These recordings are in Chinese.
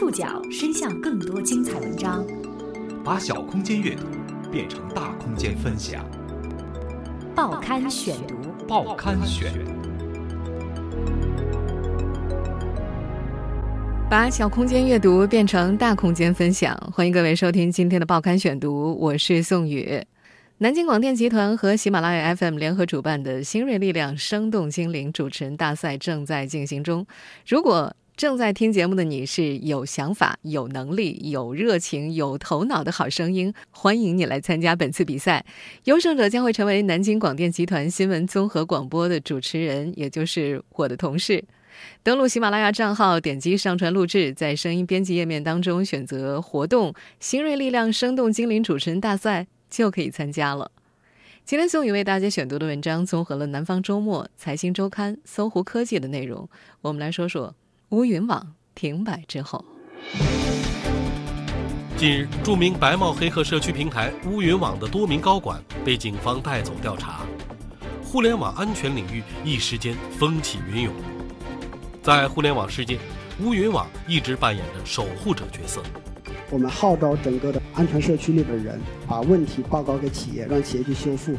触角伸向更多精彩文章，把小空间阅读变成大空间分享。报刊选读，报刊选。把小空间阅读变成大空间分享，欢迎各位收听今天的报刊选读，我是宋宇。南京广电集团和喜马拉雅 FM 联合主办的新锐力量生动精灵主持人大赛正在进行中。如果正在听节目的你是有想法、有能力、有热情、有头脑的好声音，欢迎你来参加本次比赛。优胜者将会成为南京广电集团新闻综合广播的主持人，也就是我的同事。登录喜马拉雅账号，点击上传录制，在声音编辑页面当中选择活动“新锐力量生动精灵主持人大赛”。就可以参加了。今天宋宇为大家选读的文章综合了《南方周末》《财新周刊》《搜狐科技》的内容。我们来说说乌云网停摆之后。近日，著名白帽黑客社区平台乌云网的多名高管被警方带走调查，互联网安全领域一时间风起云涌。在互联网世界，乌云网一直扮演着守护者角色。我们号召整个的安全社区里的人把问题报告给企业，让企业去修复。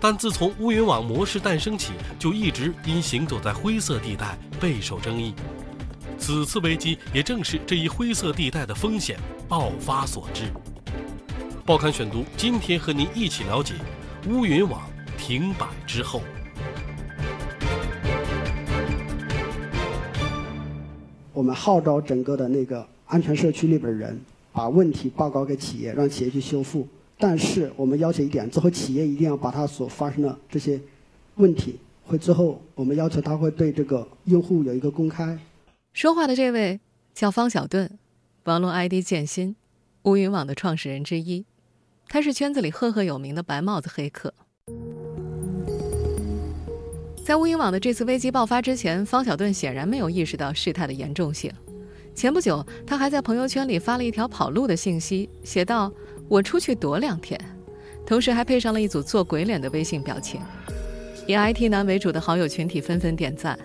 但自从乌云网模式诞生起，就一直因行走在灰色地带备受争议。此次危机也正是这一灰色地带的风险爆发所致。报刊选读，今天和您一起了解乌云网停摆之后。我们号召整个的那个。安全社区里边人把问题报告给企业，让企业去修复。但是我们要求一点，之后企业一定要把它所发生的这些问题，会之后我们要求他会对这个用户有一个公开。说话的这位叫方小盾，网络 ID 建新，乌云网的创始人之一，他是圈子里赫赫有名的白帽子黑客。在乌云网的这次危机爆发之前，方小盾显然没有意识到事态的严重性。前不久，他还在朋友圈里发了一条跑路的信息，写道：“我出去躲两天。”同时还配上了一组做鬼脸的微信表情。以 IT 男为主的好友群体纷纷点赞，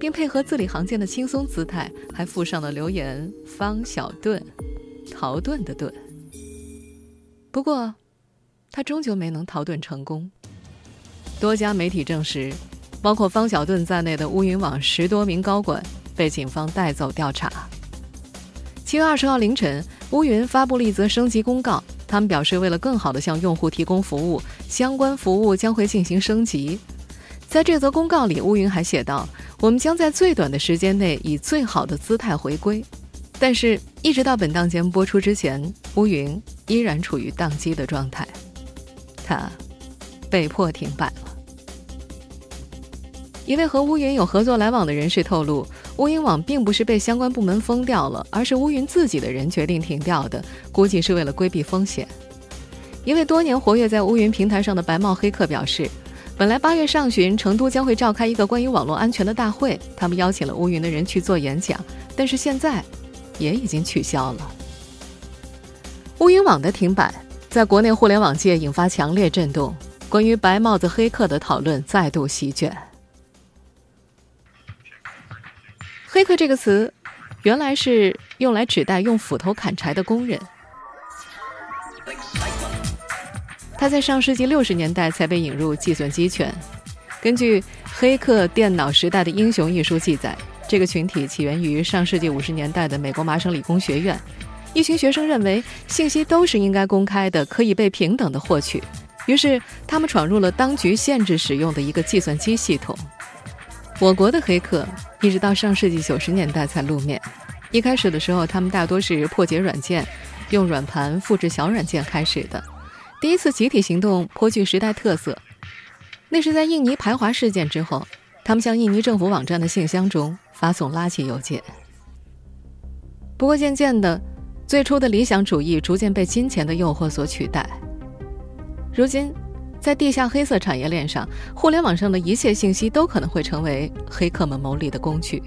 并配合字里行间的轻松姿态，还附上了留言：“方小盾，逃遁的遁。”不过，他终究没能逃遁成功。多家媒体证实，包括方小盾在内的乌云网十多名高管被警方带走调查。七月二十号凌晨，乌云发布了一则升级公告。他们表示，为了更好地向用户提供服务，相关服务将会进行升级。在这则公告里，乌云还写道：“我们将在最短的时间内以最好的姿态回归。”但是，一直到本档节目播出之前，乌云依然处于宕机的状态，它被迫停摆。一位和乌云有合作来往的人士透露。乌云网并不是被相关部门封掉了，而是乌云自己的人决定停掉的，估计是为了规避风险。一位多年活跃在乌云平台上的白帽黑客表示，本来八月上旬成都将会召开一个关于网络安全的大会，他们邀请了乌云的人去做演讲，但是现在也已经取消了。乌云网的停摆在国内互联网界引发强烈震动，关于白帽子黑客的讨论再度席卷。黑客这个词，原来是用来指代用斧头砍柴的工人。他在上世纪六十年代才被引入计算机圈。根据《黑客电脑时代的英雄》一书记载，这个群体起源于上世纪五十年代的美国麻省理工学院。一群学生认为信息都是应该公开的，可以被平等的获取，于是他们闯入了当局限制使用的一个计算机系统。我国的黑客一直到上世纪九十年代才露面。一开始的时候，他们大多是破解软件，用软盘复制小软件开始的。第一次集体行动颇具时代特色，那是在印尼排华事件之后，他们向印尼政府网站的信箱中发送垃圾邮件。不过渐渐的，最初的理想主义逐渐被金钱的诱惑所取代。如今。在地下黑色产业链上，互联网上的一切信息都可能会成为黑客们牟利的工具。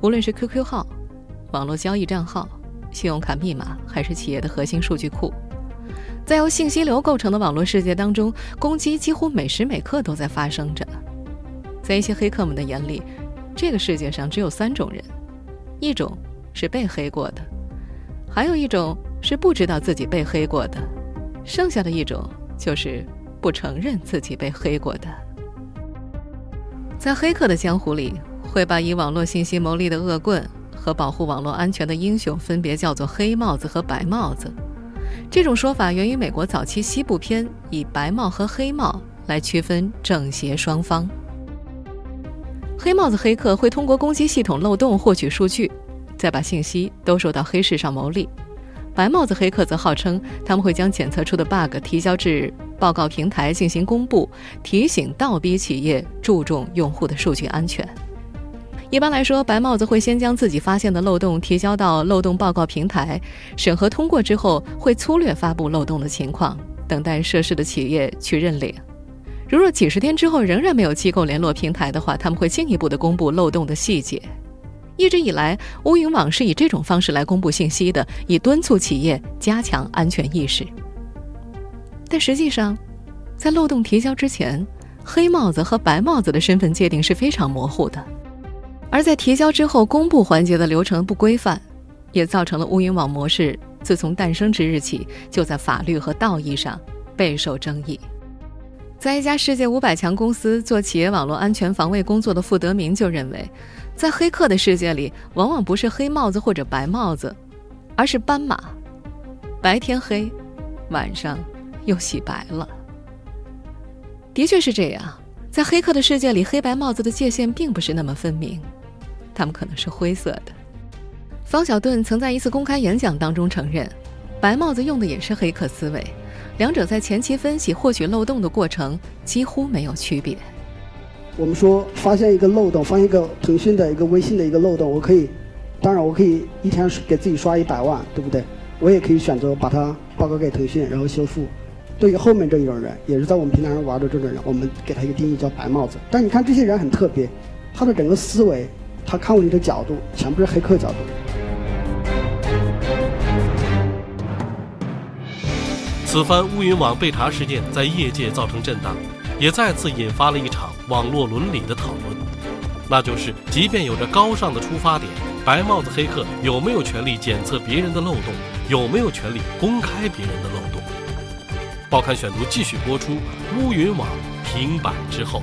无论是 QQ 号、网络交易账号、信用卡密码，还是企业的核心数据库，在由信息流构成的网络世界当中，攻击几乎每时每刻都在发生着。在一些黑客们的眼里，这个世界上只有三种人：一种是被黑过的，还有一种是不知道自己被黑过的，剩下的一种就是不承认自己被黑过的。在黑客的江湖里，会把以网络信息牟利的恶棍和保护网络安全的英雄分别叫做“黑帽子”和“白帽子”。这种说法源于美国早期西部片，以白帽和黑帽来区分正邪双方。黑帽子黑客会通过攻击系统漏洞获取数据，再把信息兜售到黑市上牟利。白帽子黑客则号称他们会将检测出的 bug 提交至报告平台进行公布，提醒倒逼企业注重用户的数据安全。一般来说，白帽子会先将自己发现的漏洞提交到漏洞报告平台，审核通过之后，会粗略发布漏洞的情况，等待涉事的企业去认领。如若几十天之后仍然没有机构联络平台的话，他们会进一步的公布漏洞的细节。一直以来，乌云网是以这种方式来公布信息的，以敦促企业加强安全意识。但实际上，在漏洞提交之前，黑帽子和白帽子的身份界定是非常模糊的；而在提交之后公布环节的流程不规范，也造成了乌云网模式自从诞生之日起就在法律和道义上备受争议。在一家世界五百强公司做企业网络安全防卫工作的傅德明就认为，在黑客的世界里，往往不是黑帽子或者白帽子，而是斑马。白天黑，晚上又洗白了。的确是这样，在黑客的世界里，黑白帽子的界限并不是那么分明，他们可能是灰色的。方小盾曾在一次公开演讲当中承认，白帽子用的也是黑客思维。两者在前期分析获取漏洞的过程几乎没有区别。我们说发现一个漏洞，发现一个腾讯的一个微信的一个漏洞，我可以，当然我可以一天给自己刷一百万，对不对？我也可以选择把它报告给腾讯，然后修复。对于后面这一种人，也是在我们平台上玩的这种人，我们给他一个定义叫白帽子。但你看这些人很特别，他的整个思维，他看问题的角度全部是黑客角度。此番乌云网被查事件在业界造成震荡，也再次引发了一场网络伦理的讨论。那就是，即便有着高尚的出发点，白帽子黑客有没有权利检测别人的漏洞？有没有权利公开别人的漏洞？报刊选读继续播出。乌云网停摆之后，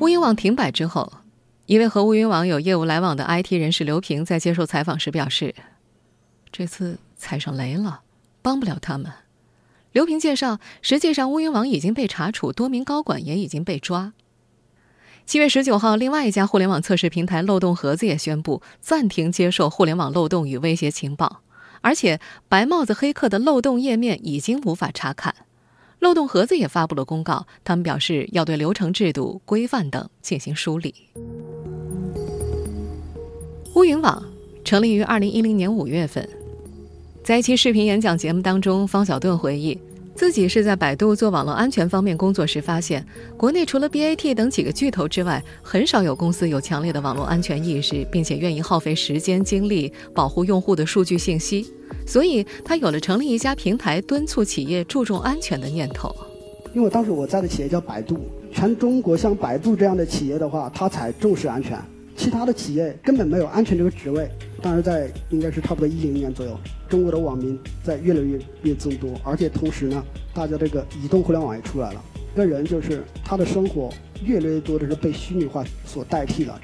乌云网停摆之后，一位和乌云网有业务来往的 IT 人士刘平在接受采访时表示：“这次。”踩上雷了，帮不了他们。刘平介绍，实际上乌云网已经被查处，多名高管也已经被抓。七月十九号，另外一家互联网测试平台漏洞盒子也宣布暂停接受互联网漏洞与威胁情报，而且白帽子黑客的漏洞页面已经无法查看。漏洞盒子也发布了公告，他们表示要对流程制度、规范等进行梳理。乌云网成立于二零一零年五月份。在一期视频演讲节目当中，方小盾回忆，自己是在百度做网络安全方面工作时发现，国内除了 BAT 等几个巨头之外，很少有公司有强烈的网络安全意识，并且愿意耗费时间精力保护用户的数据信息。所以他有了成立一家平台，敦促企业注重安全的念头。因为当时我在的企业叫百度，全中国像百度这样的企业的话，它才重视安全，其他的企业根本没有安全这个职位。当然，在应该是差不多一零年左右，中国的网民在越来越越增多，而且同时呢，大家这个移动互联网也出来了。一个人就是他的生活越来越多的是被虚拟化所代替了。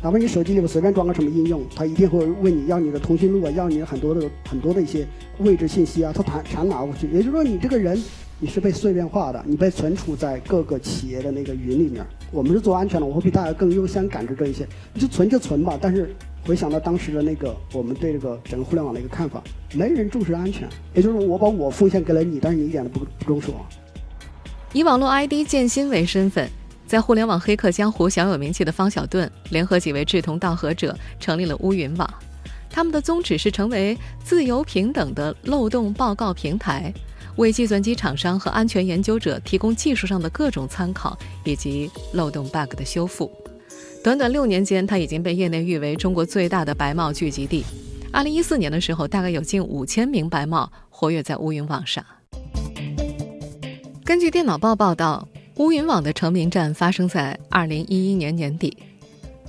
哪怕你手机里面随便装个什么应用，他一定会问你要你的通讯录啊，要你很多的很多的一些位置信息啊，他全全拿过去。也就是说，你这个人你是被碎片化的，你被存储在各个企业的那个云里面。我们是做安全的，我会比大家更优先感知这一些。你就存就存吧，但是。回想到当时的那个我们对这个整个互联网的一个看法，没人重视安全，也就是我把我奉献给了你，但是你一点都不不重视我。以网络 ID 建新为身份，在互联网黑客江湖小有名气的方小盾，联合几位志同道合者成立了乌云网。他们的宗旨是成为自由平等的漏洞报告平台，为计算机厂商和安全研究者提供技术上的各种参考以及漏洞 bug 的修复。短短六年间，它已经被业内誉为中国最大的白帽聚集地。二零一四年的时候，大概有近五千名白帽活跃在乌云网上。根据电脑报报道，乌云网的成名战发生在二零一一年年底。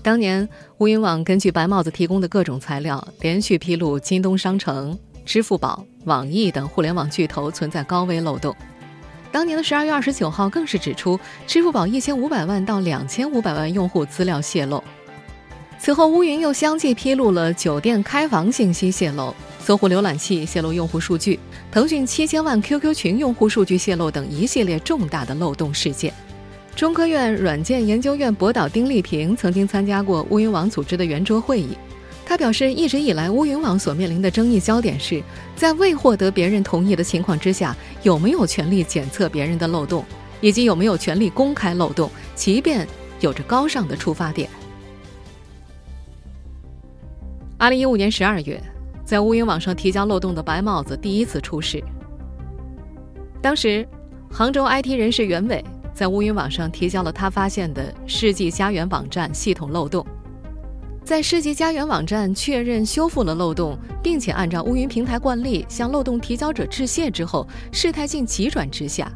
当年乌云网根据白帽子提供的各种材料，连续披露京东商城、支付宝、网易等互联网巨头存在高危漏洞。当年的十二月二十九号，更是指出支付宝一千五百万到两千五百万用户资料泄露。此后，乌云又相继披露了酒店开房信息泄露、搜狐浏览器泄露用户数据、腾讯七千万 QQ 群用户数据泄露等一系列重大的漏洞事件。中科院软件研究院博导丁立平曾经参加过乌云网组织的圆桌会议。他表示，一直以来，乌云网所面临的争议焦点是在未获得别人同意的情况之下，有没有权利检测别人的漏洞，以及有没有权利公开漏洞，即便有着高尚的出发点。二零一五年十二月，在乌云网上提交漏洞的白帽子第一次出事。当时，杭州 IT 人士袁伟。在乌云网上提交了他发现的世纪佳缘网站系统漏洞，在世纪佳缘网站确认修复了漏洞，并且按照乌云平台惯例向漏洞提交者致谢之后，事态竟急转直下。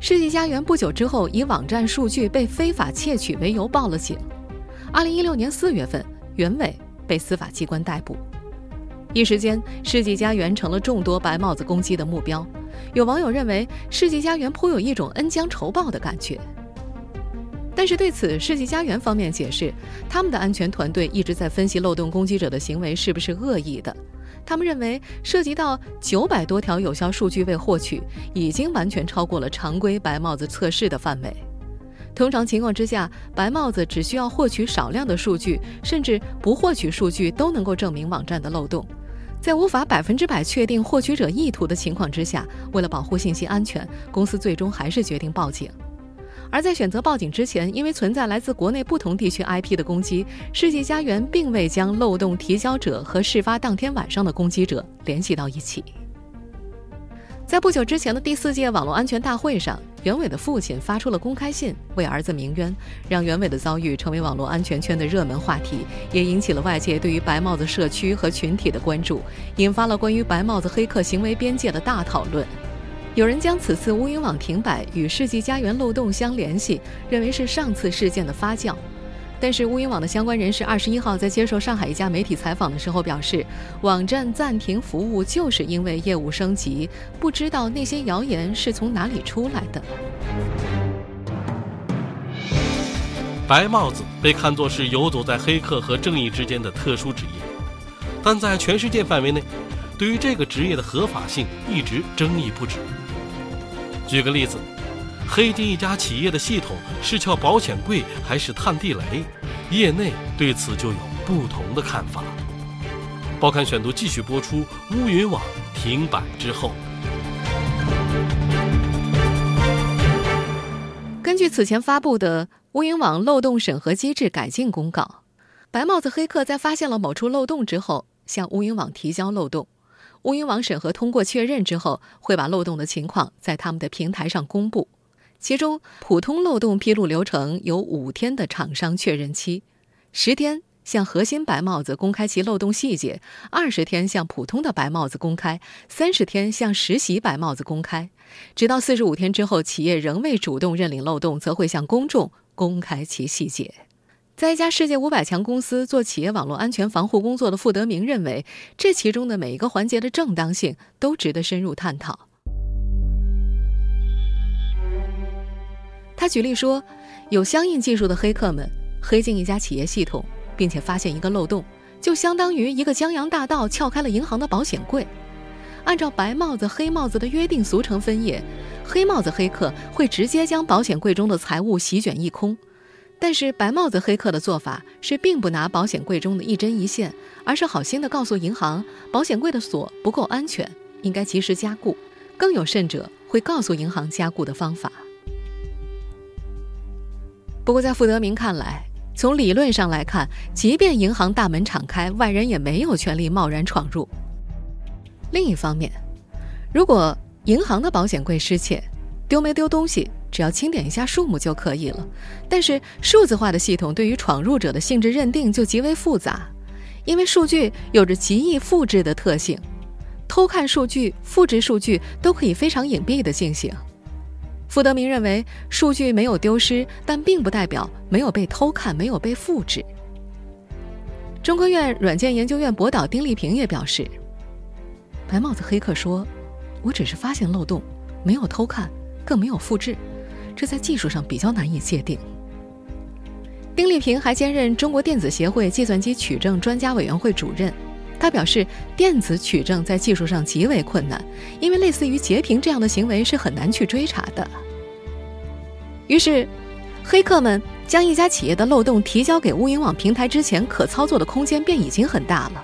世纪佳缘不久之后以网站数据被非法窃取为由报了警。二零一六年四月份，袁伟被司法机关逮捕。一时间，世纪佳缘成了众多白帽子攻击的目标。有网友认为，世纪佳缘颇有一种恩将仇报的感觉。但是对此，世纪佳缘方面解释，他们的安全团队一直在分析漏洞攻击者的行为是不是恶意的。他们认为，涉及到九百多条有效数据未获取，已经完全超过了常规白帽子测试的范围。通常情况之下，白帽子只需要获取少量的数据，甚至不获取数据都能够证明网站的漏洞。在无法百分之百确定获取者意图的情况之下，为了保护信息安全，公司最终还是决定报警。而在选择报警之前，因为存在来自国内不同地区 IP 的攻击，世纪佳缘并未将漏洞提交者和事发当天晚上的攻击者联系到一起。在不久之前的第四届网络安全大会上，袁伟的父亲发出了公开信，为儿子鸣冤，让袁伟的遭遇成为网络安全圈的热门话题，也引起了外界对于白帽子社区和群体的关注，引发了关于白帽子黑客行为边界的大讨论。有人将此次乌云网停摆与世纪佳缘漏洞相联系，认为是上次事件的发酵。但是乌云网的相关人士二十一号在接受上海一家媒体采访的时候表示，网站暂停服务就是因为业务升级，不知道那些谣言是从哪里出来的。白帽子被看作是游走在黑客和正义之间的特殊职业，但在全世界范围内，对于这个职业的合法性一直争议不止。举个例子。黑进一家企业的系统是撬保险柜还是探地雷？业内对此就有不同的看法。报刊选读继续播出。乌云网停摆之后，根据此前发布的乌云网漏洞审核机制改进公告，白帽子黑客在发现了某处漏洞之后，向乌云网提交漏洞，乌云网审核通过确认之后，会把漏洞的情况在他们的平台上公布。其中，普通漏洞披露流程有五天的厂商确认期，十天向核心白帽子公开其漏洞细节，二十天向普通的白帽子公开，三十天向实习白帽子公开，直到四十五天之后，企业仍未主动认领漏洞，则会向公众公开其细节。在一家世界五百强公司做企业网络安全防护工作的傅德明认为，这其中的每一个环节的正当性都值得深入探讨。他举例说，有相应技术的黑客们黑进一家企业系统，并且发现一个漏洞，就相当于一个江洋大盗撬开了银行的保险柜。按照白帽子、黑帽子的约定俗成分野，黑帽子黑客会直接将保险柜中的财物席卷一空，但是白帽子黑客的做法是并不拿保险柜中的一针一线，而是好心的告诉银行，保险柜的锁不够安全，应该及时加固。更有甚者，会告诉银行加固的方法。不过，在傅德明看来，从理论上来看，即便银行大门敞开，外人也没有权利贸然闯入。另一方面，如果银行的保险柜失窃，丢没丢东西，只要清点一下数目就可以了。但是，数字化的系统对于闯入者的性质认定就极为复杂，因为数据有着极易复制的特性，偷看数据、复制数据都可以非常隐蔽的进行。傅德明认为，数据没有丢失，但并不代表没有被偷看、没有被复制。中科院软件研究院博导丁立平也表示，白帽子黑客说：“我只是发现漏洞，没有偷看，更没有复制，这在技术上比较难以界定。”丁立平还兼任中国电子协会计算机取证专家委员会主任。他表示，电子取证在技术上极为困难，因为类似于截屏这样的行为是很难去追查的。于是，黑客们将一家企业的漏洞提交给乌云网平台之前，可操作的空间便已经很大了。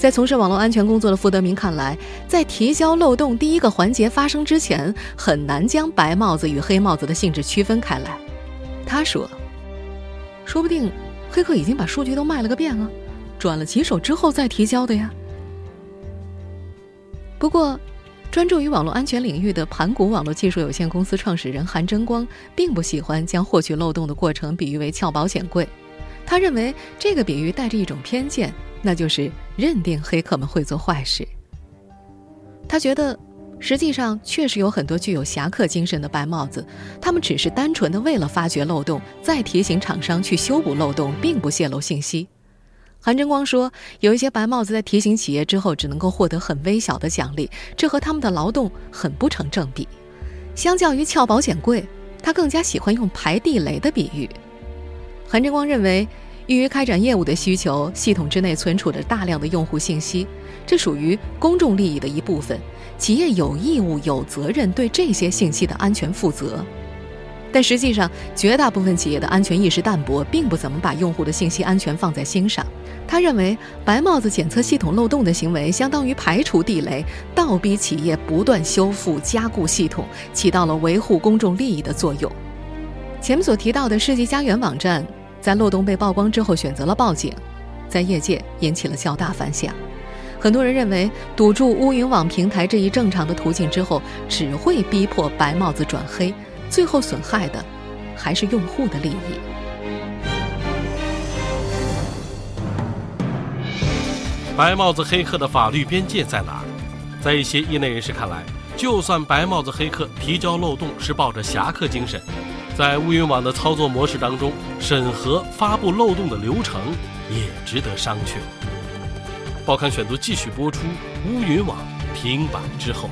在从事网络安全工作的傅德明看来，在提交漏洞第一个环节发生之前，很难将白帽子与黑帽子的性质区分开来。他说。说不定，黑客已经把数据都卖了个遍了，转了几手之后再提交的呀。不过，专注于网络安全领域的盘古网络技术有限公司创始人韩争光并不喜欢将获取漏洞的过程比喻为撬保险柜，他认为这个比喻带着一种偏见，那就是认定黑客们会做坏事。他觉得。实际上，确实有很多具有侠客精神的白帽子，他们只是单纯的为了发掘漏洞，再提醒厂商去修补漏洞，并不泄露信息。韩争光说，有一些白帽子在提醒企业之后，只能够获得很微小的奖励，这和他们的劳动很不成正比。相较于撬保险柜，他更加喜欢用排地雷的比喻。韩争光认为。基于开展业务的需求，系统之内存储着大量的用户信息，这属于公众利益的一部分，企业有义务、有责任对这些信息的安全负责。但实际上，绝大部分企业的安全意识淡薄，并不怎么把用户的信息安全放在心上。他认为，白帽子检测系统漏洞的行为，相当于排除地雷，倒逼企业不断修复、加固系统，起到了维护公众利益的作用。前面所提到的世纪佳缘网站。在漏洞被曝光之后，选择了报警，在业界引起了较大反响。很多人认为，堵住乌云网平台这一正常的途径之后，只会逼迫白帽子转黑，最后损害的还是用户的利益。白帽子黑客的法律边界在哪？在一些业内人士看来，就算白帽子黑客提交漏洞是抱着侠客精神。在乌云网的操作模式当中，审核发布漏洞的流程也值得商榷。报刊选读继续播出。乌云网停摆之后，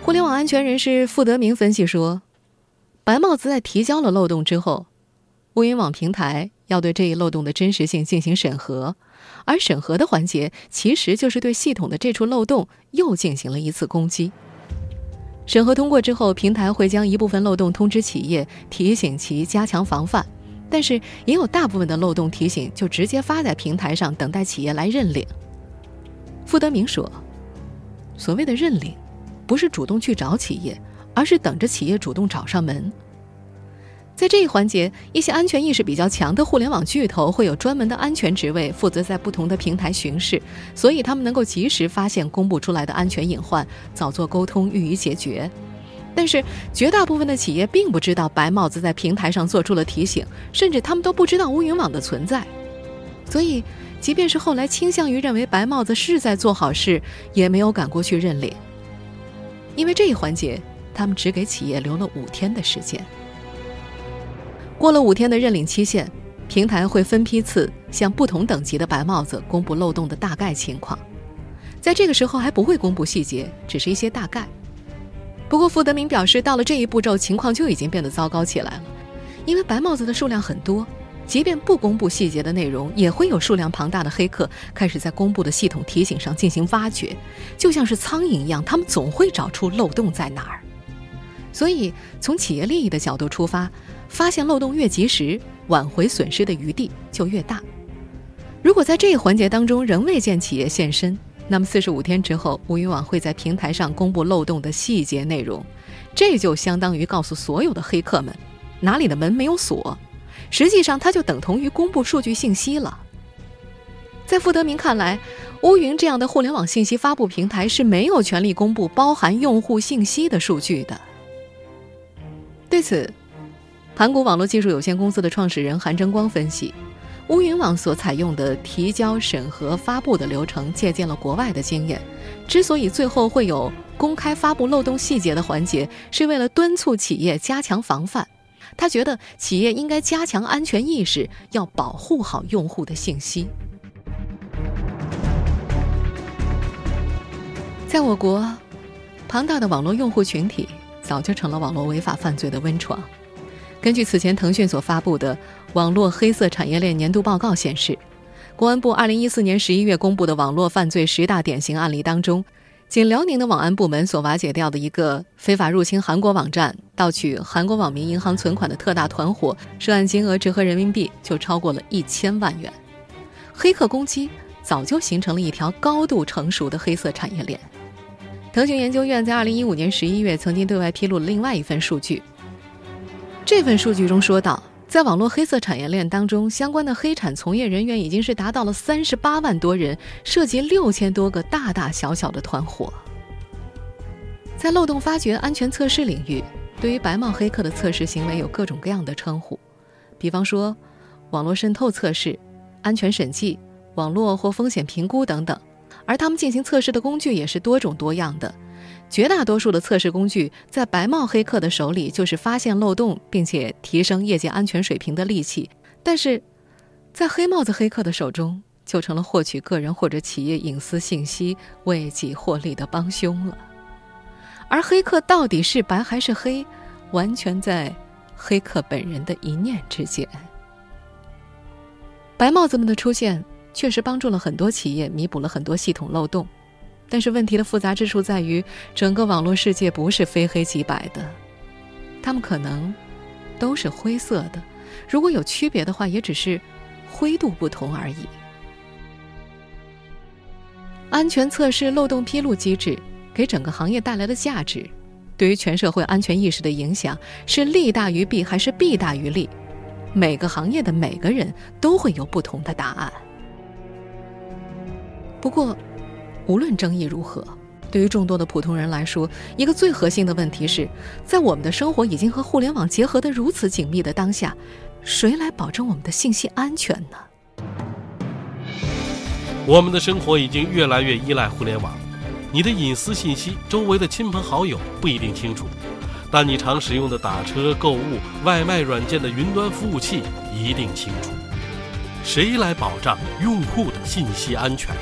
互联网安全人士傅德明分析说，白帽子在提交了漏洞之后，乌云网平台要对这一漏洞的真实性进行审核。而审核的环节，其实就是对系统的这处漏洞又进行了一次攻击。审核通过之后，平台会将一部分漏洞通知企业，提醒其加强防范。但是，也有大部分的漏洞提醒就直接发在平台上，等待企业来认领。傅德明说：“所谓的认领，不是主动去找企业，而是等着企业主动找上门。”在这一环节，一些安全意识比较强的互联网巨头会有专门的安全职位，负责在不同的平台巡视，所以他们能够及时发现公布出来的安全隐患，早做沟通予以解决。但是，绝大部分的企业并不知道白帽子在平台上做出了提醒，甚至他们都不知道乌云网的存在。所以，即便是后来倾向于认为白帽子是在做好事，也没有赶过去认领，因为这一环节他们只给企业留了五天的时间。过了五天的认领期限，平台会分批次向不同等级的白帽子公布漏洞的大概情况。在这个时候还不会公布细节，只是一些大概。不过傅德明表示，到了这一步骤，情况就已经变得糟糕起来了，因为白帽子的数量很多，即便不公布细节的内容，也会有数量庞大的黑客开始在公布的系统提醒上进行挖掘，就像是苍蝇一样，他们总会找出漏洞在哪儿。所以，从企业利益的角度出发。发现漏洞越及时，挽回损失的余地就越大。如果在这一环节当中仍未见企业现身，那么四十五天之后，乌云网会在平台上公布漏洞的细节内容，这就相当于告诉所有的黑客们，哪里的门没有锁。实际上，它就等同于公布数据信息了。在傅德明看来，乌云这样的互联网信息发布平台是没有权利公布包含用户信息的数据的。对此，盘古网络技术有限公司的创始人韩争光分析，乌云网所采用的提交、审核、发布的流程借鉴了国外的经验。之所以最后会有公开发布漏洞细节的环节，是为了敦促企业加强防范。他觉得企业应该加强安全意识，要保护好用户的信息。在我国，庞大的网络用户群体早就成了网络违法犯罪的温床。根据此前腾讯所发布的《网络黑色产业链年度报告》显示，公安部2014年11月公布的网络犯罪十大典型案例当中，仅辽宁的网安部门所瓦解掉的一个非法入侵韩国网站、盗取韩国网民银行存款的特大团伙，涉案金额折合人民币就超过了一千万元。黑客攻击早就形成了一条高度成熟的黑色产业链。腾讯研究院在2015年11月曾经对外披露了另外一份数据。这份数据中说到，在网络黑色产业链当中，相关的黑产从业人员已经是达到了三十八万多人，涉及六千多个大大小小的团伙。在漏洞发掘、安全测试领域，对于白帽黑客的测试行为有各种各样的称呼，比方说网络渗透测试、安全审计、网络或风险评估等等，而他们进行测试的工具也是多种多样的。绝大多数的测试工具在白帽黑客的手里就是发现漏洞并且提升业界安全水平的利器，但是，在黑帽子黑客的手中就成了获取个人或者企业隐私信息为己获利的帮凶了。而黑客到底是白还是黑，完全在黑客本人的一念之间。白帽子们的出现确实帮助了很多企业弥补了很多系统漏洞。但是问题的复杂之处在于，整个网络世界不是非黑即白的，它们可能都是灰色的。如果有区别的话，也只是灰度不同而已。安全测试漏洞披露机制给整个行业带来的价值，对于全社会安全意识的影响是利大于弊还是弊大于利？每个行业的每个人都会有不同的答案。不过。无论争议如何，对于众多的普通人来说，一个最核心的问题是，在我们的生活已经和互联网结合的如此紧密的当下，谁来保证我们的信息安全呢？我们的生活已经越来越依赖互联网，你的隐私信息，周围的亲朋好友不一定清楚，但你常使用的打车、购物、外卖软件的云端服务器一定清楚。谁来保障用户的信息安全？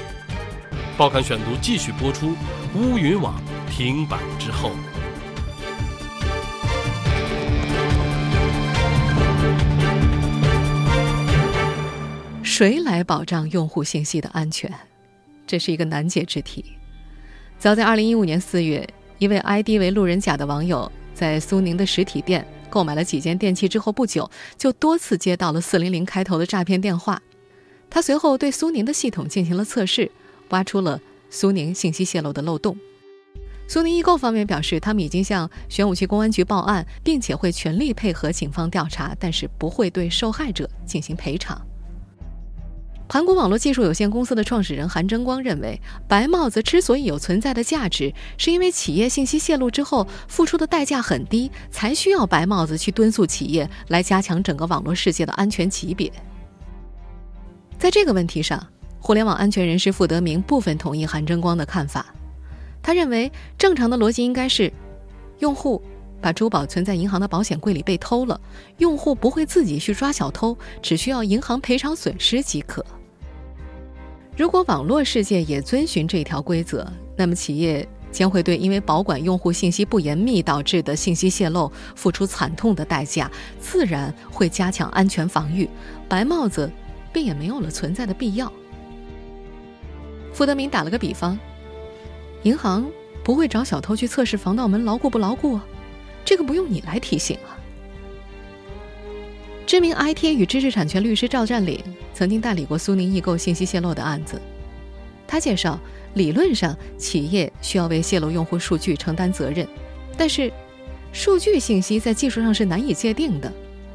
报刊选读继续播出。乌云网停摆之后，谁来保障用户信息的安全？这是一个难解之题。早在二零一五年四月，一位 ID 为路人甲的网友在苏宁的实体店购买了几件电器之后，不久就多次接到了四零零开头的诈骗电话。他随后对苏宁的系统进行了测试。挖出了苏宁信息泄露的漏洞。苏宁易购方面表示，他们已经向玄武区公安局报案，并且会全力配合警方调查，但是不会对受害者进行赔偿。盘古网络技术有限公司的创始人韩争光认为，白帽子之所以有存在的价值，是因为企业信息泄露之后付出的代价很低，才需要白帽子去敦促企业来加强整个网络世界的安全级别。在这个问题上。互联网安全人士傅德明部分同意韩争光的看法，他认为正常的逻辑应该是，用户把珠宝存在银行的保险柜里被偷了，用户不会自己去抓小偷，只需要银行赔偿损失即可。如果网络世界也遵循这条规则，那么企业将会对因为保管用户信息不严密导致的信息泄露付出惨痛的代价，自然会加强安全防御，白帽子便也没有了存在的必要。傅德明打了个比方，银行不会找小偷去测试防盗门牢固不牢固，这个不用你来提醒啊。知名 IT 与知识产权律师赵占领曾经代理过苏宁易购信息泄露的案子，他介绍，理论上企业需要为泄露用户数据承担责任，但是数据信息在技术上是难以界定的。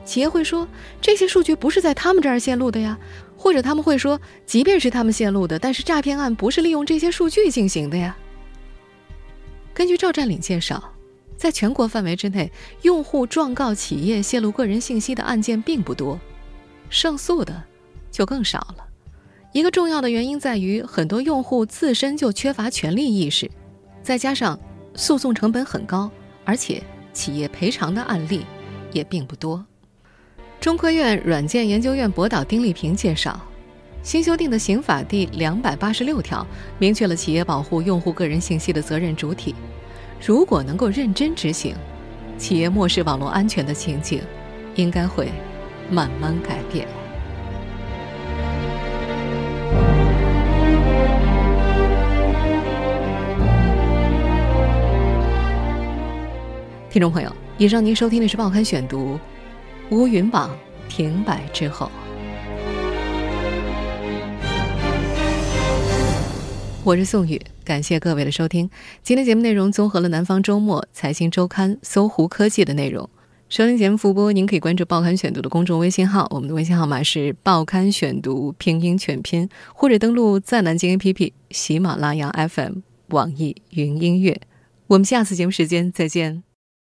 企业会说这些数据不是在他们这儿泄露的呀，或者他们会说，即便是他们泄露的，但是诈骗案不是利用这些数据进行的呀。根据赵占领介绍，在全国范围之内，用户状告企业泄露个人信息的案件并不多，胜诉的就更少了。一个重要的原因在于，很多用户自身就缺乏权利意识，再加上诉讼成本很高，而且企业赔偿的案例也并不多。中科院软件研究院博导丁立平介绍，新修订的刑法第两百八十六条明确了企业保护用户个人信息的责任主体。如果能够认真执行，企业漠视网络安全的情景，应该会慢慢改变。听众朋友，以上您收听的是《报刊选读》，乌云榜停摆之后，我是宋宇，感谢各位的收听。今天节目内容综合了《南方周末》《财经周刊》《搜狐科技》的内容。收听节目复播，您可以关注《报刊选读》的公众微信号，我们的微信号码是《报刊选读》拼音全拼，或者登录在南京 APP、喜马拉雅 FM、网易云音乐。我们下次节目时间再见。